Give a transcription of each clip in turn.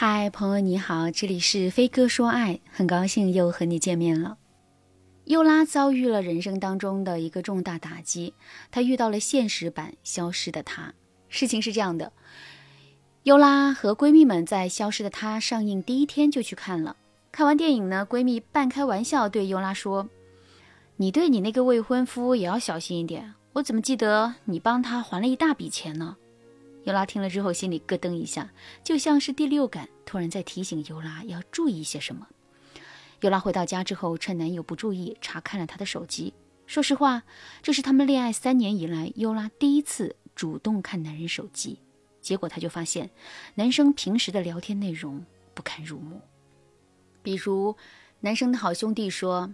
嗨，朋友你好，这里是飞哥说爱，很高兴又和你见面了。优拉遭遇了人生当中的一个重大打击，她遇到了现实版《消失的她》。事情是这样的，优拉和闺蜜们在《消失的她》上映第一天就去看了。看完电影呢，闺蜜半开玩笑对优拉说：“你对你那个未婚夫也要小心一点，我怎么记得你帮他还了一大笔钱呢？”尤拉听了之后，心里咯噔一下，就像是第六感突然在提醒尤拉要注意些什么。尤拉回到家之后，趁男友不注意，查看了他的手机。说实话，这是他们恋爱三年以来，尤拉第一次主动看男人手机。结果，她就发现男生平时的聊天内容不堪入目。比如，男生的好兄弟说：“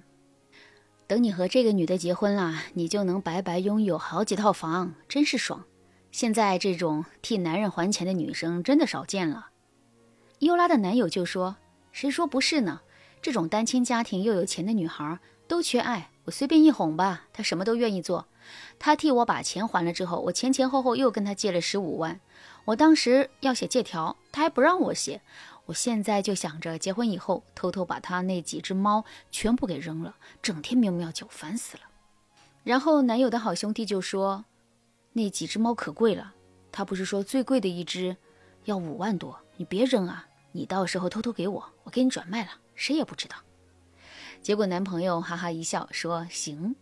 等你和这个女的结婚了，你就能白白拥有好几套房，真是爽。”现在这种替男人还钱的女生真的少见了。优拉的男友就说：“谁说不是呢？这种单亲家庭又有钱的女孩都缺爱，我随便一哄吧，她什么都愿意做。她替我把钱还了之后，我前前后后又跟她借了十五万。我当时要写借条，她还不让我写。我现在就想着结婚以后偷偷把她那几只猫全部给扔了，整天喵喵叫，烦死了。”然后男友的好兄弟就说。那几只猫可贵了，他不是说最贵的一只要五万多？你别扔啊！你到时候偷偷给我，我给你转卖了，谁也不知道。结果男朋友哈哈一笑说：“行。”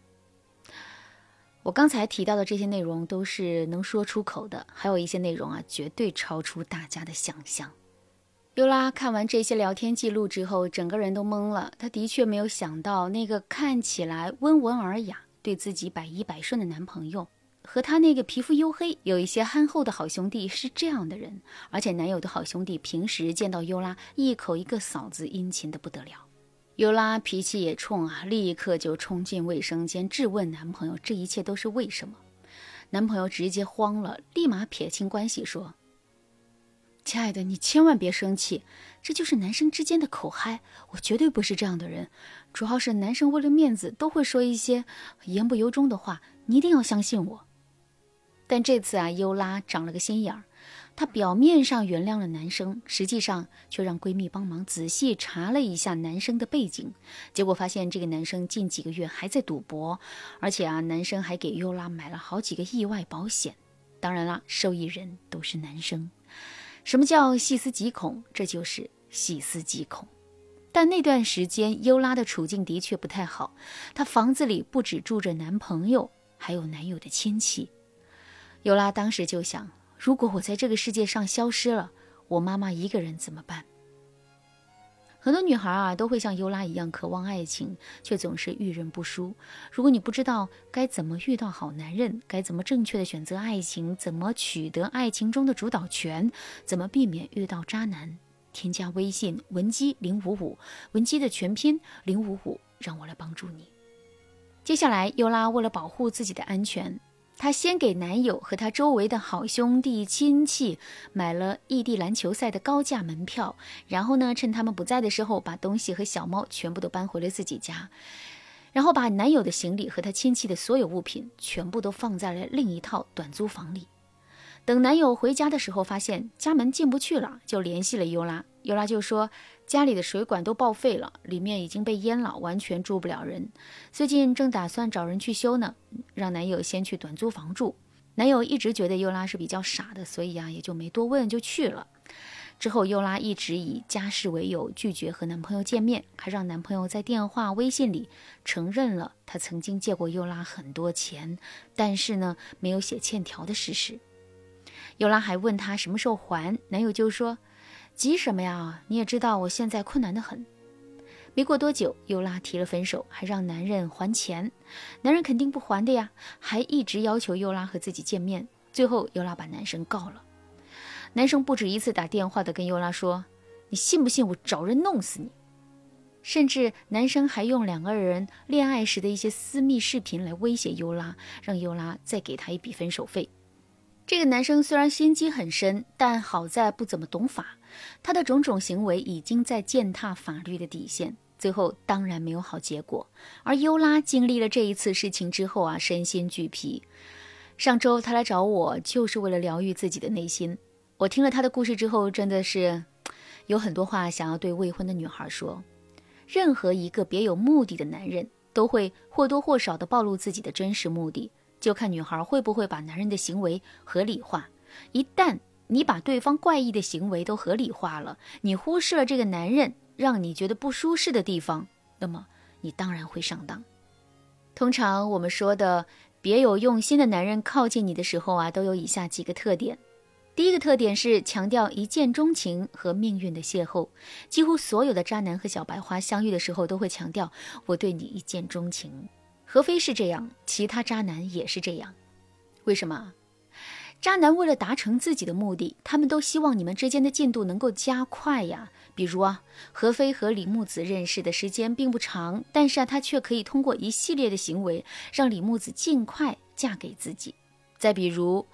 我刚才提到的这些内容都是能说出口的，还有一些内容啊，绝对超出大家的想象。尤拉看完这些聊天记录之后，整个人都懵了。她的确没有想到，那个看起来温文尔雅、对自己百依百顺的男朋友。和她那个皮肤黝黑、有一些憨厚的好兄弟是这样的人，而且男友的好兄弟平时见到优拉一口一个嫂子，殷勤的不得了。优拉脾气也冲啊，立刻就冲进卫生间质问男朋友：“这一切都是为什么？”男朋友直接慌了，立马撇清关系说：“亲爱的，你千万别生气，这就是男生之间的口嗨，我绝对不是这样的人。主要是男生为了面子都会说一些言不由衷的话，你一定要相信我。”但这次啊，优拉长了个心眼儿，她表面上原谅了男生，实际上却让闺蜜帮忙仔细查了一下男生的背景，结果发现这个男生近几个月还在赌博，而且啊，男生还给优拉买了好几个意外保险，当然啦，受益人都是男生。什么叫细思极恐？这就是细思极恐。但那段时间，优拉的处境的确不太好，她房子里不止住着男朋友，还有男友的亲戚。尤拉当时就想：如果我在这个世界上消失了，我妈妈一个人怎么办？很多女孩啊，都会像尤拉一样渴望爱情，却总是遇人不淑。如果你不知道该怎么遇到好男人，该怎么正确的选择爱情，怎么取得爱情中的主导权，怎么避免遇到渣男，添加微信文姬零五五，文姬的全拼零五五，让我来帮助你。接下来，尤拉为了保护自己的安全。她先给男友和他周围的好兄弟亲戚买了异地篮球赛的高价门票，然后呢，趁他们不在的时候，把东西和小猫全部都搬回了自己家，然后把男友的行李和他亲戚的所有物品全部都放在了另一套短租房里。等男友回家的时候，发现家门进不去了，就联系了尤拉。尤拉就说。家里的水管都报废了，里面已经被淹了，完全住不了人。最近正打算找人去修呢，让男友先去短租房住。男友一直觉得尤拉是比较傻的，所以啊也就没多问就去了。之后尤拉一直以家事为由拒绝和男朋友见面，还让男朋友在电话、微信里承认了他曾经借过尤拉很多钱，但是呢没有写欠条的事实。尤拉还问他什么时候还，男友就说。急什么呀？你也知道我现在困难的很。没过多久，尤拉提了分手，还让男人还钱。男人肯定不还的呀，还一直要求尤拉和自己见面。最后，尤拉把男生告了。男生不止一次打电话的跟尤拉说：“你信不信我找人弄死你？”甚至男生还用两个人恋爱时的一些私密视频来威胁尤拉，让尤拉再给他一笔分手费。这个男生虽然心机很深，但好在不怎么懂法。他的种种行为已经在践踏法律的底线，最后当然没有好结果。而优拉经历了这一次事情之后啊，身心俱疲。上周他来找我，就是为了疗愈自己的内心。我听了他的故事之后，真的是。有很多话想要对未婚的女孩说。任何一个别有目的的男人，都会或多或少的暴露自己的真实目的，就看女孩会不会把男人的行为合理化。一旦你把对方怪异的行为都合理化了，你忽视了这个男人让你觉得不舒适的地方，那么你当然会上当。通常我们说的别有用心的男人靠近你的时候啊，都有以下几个特点。第一个特点是强调一见钟情和命运的邂逅，几乎所有的渣男和小白花相遇的时候都会强调我对你一见钟情。何非是这样，其他渣男也是这样。为什么？渣男为了达成自己的目的，他们都希望你们之间的进度能够加快呀。比如啊，何非和李木子认识的时间并不长，但是啊，他却可以通过一系列的行为让李木子尽快嫁给自己。再比如。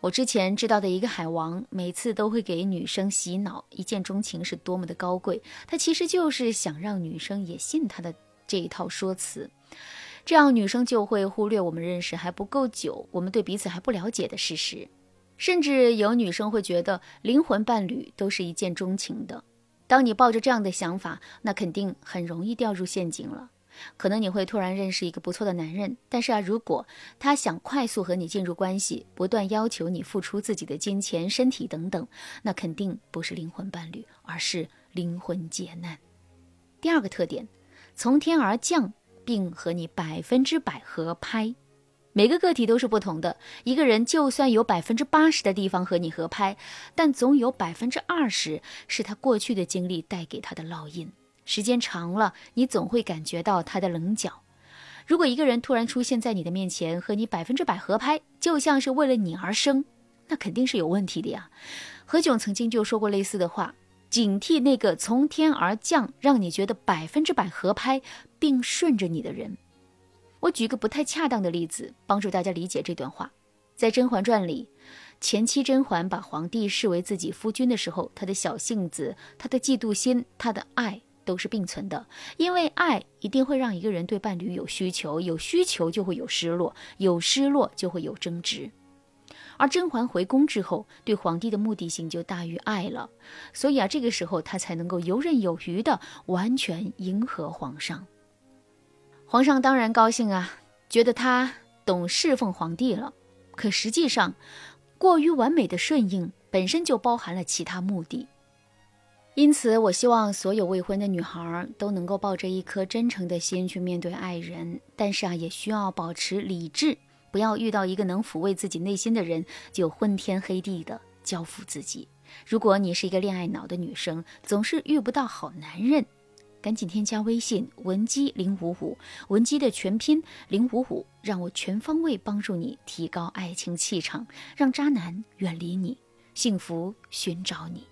我之前知道的一个海王，每次都会给女生洗脑，一见钟情是多么的高贵。他其实就是想让女生也信他的这一套说辞，这样女生就会忽略我们认识还不够久，我们对彼此还不了解的事实。甚至有女生会觉得灵魂伴侣都是一见钟情的。当你抱着这样的想法，那肯定很容易掉入陷阱了。可能你会突然认识一个不错的男人，但是啊，如果他想快速和你进入关系，不断要求你付出自己的金钱、身体等等，那肯定不是灵魂伴侣，而是灵魂劫难。第二个特点，从天而降，并和你百分之百合拍。每个个体都是不同的，一个人就算有百分之八十的地方和你合拍，但总有百分之二十是他过去的经历带给他的烙印。时间长了，你总会感觉到他的棱角。如果一个人突然出现在你的面前，和你百分之百合拍，就像是为了你而生，那肯定是有问题的呀。何炅曾经就说过类似的话：警惕那个从天而降，让你觉得百分之百合拍并顺着你的人。我举个不太恰当的例子，帮助大家理解这段话。在《甄嬛传》里，前期甄嬛把皇帝视为自己夫君的时候，他的小性子、他的嫉妒心、他的爱。都是并存的，因为爱一定会让一个人对伴侣有需求，有需求就会有失落，有失落就会有争执。而甄嬛回宫之后，对皇帝的目的性就大于爱了，所以啊，这个时候她才能够游刃有余的完全迎合皇上。皇上当然高兴啊，觉得他懂侍奉皇帝了。可实际上，过于完美的顺应本身就包含了其他目的。因此，我希望所有未婚的女孩都能够抱着一颗真诚的心去面对爱人，但是啊，也需要保持理智，不要遇到一个能抚慰自己内心的人就昏天黑地的交付自己。如果你是一个恋爱脑的女生，总是遇不到好男人，赶紧添加微信文姬零五五，文姬的全拼零五五，让我全方位帮助你提高爱情气场，让渣男远离你，幸福寻找你。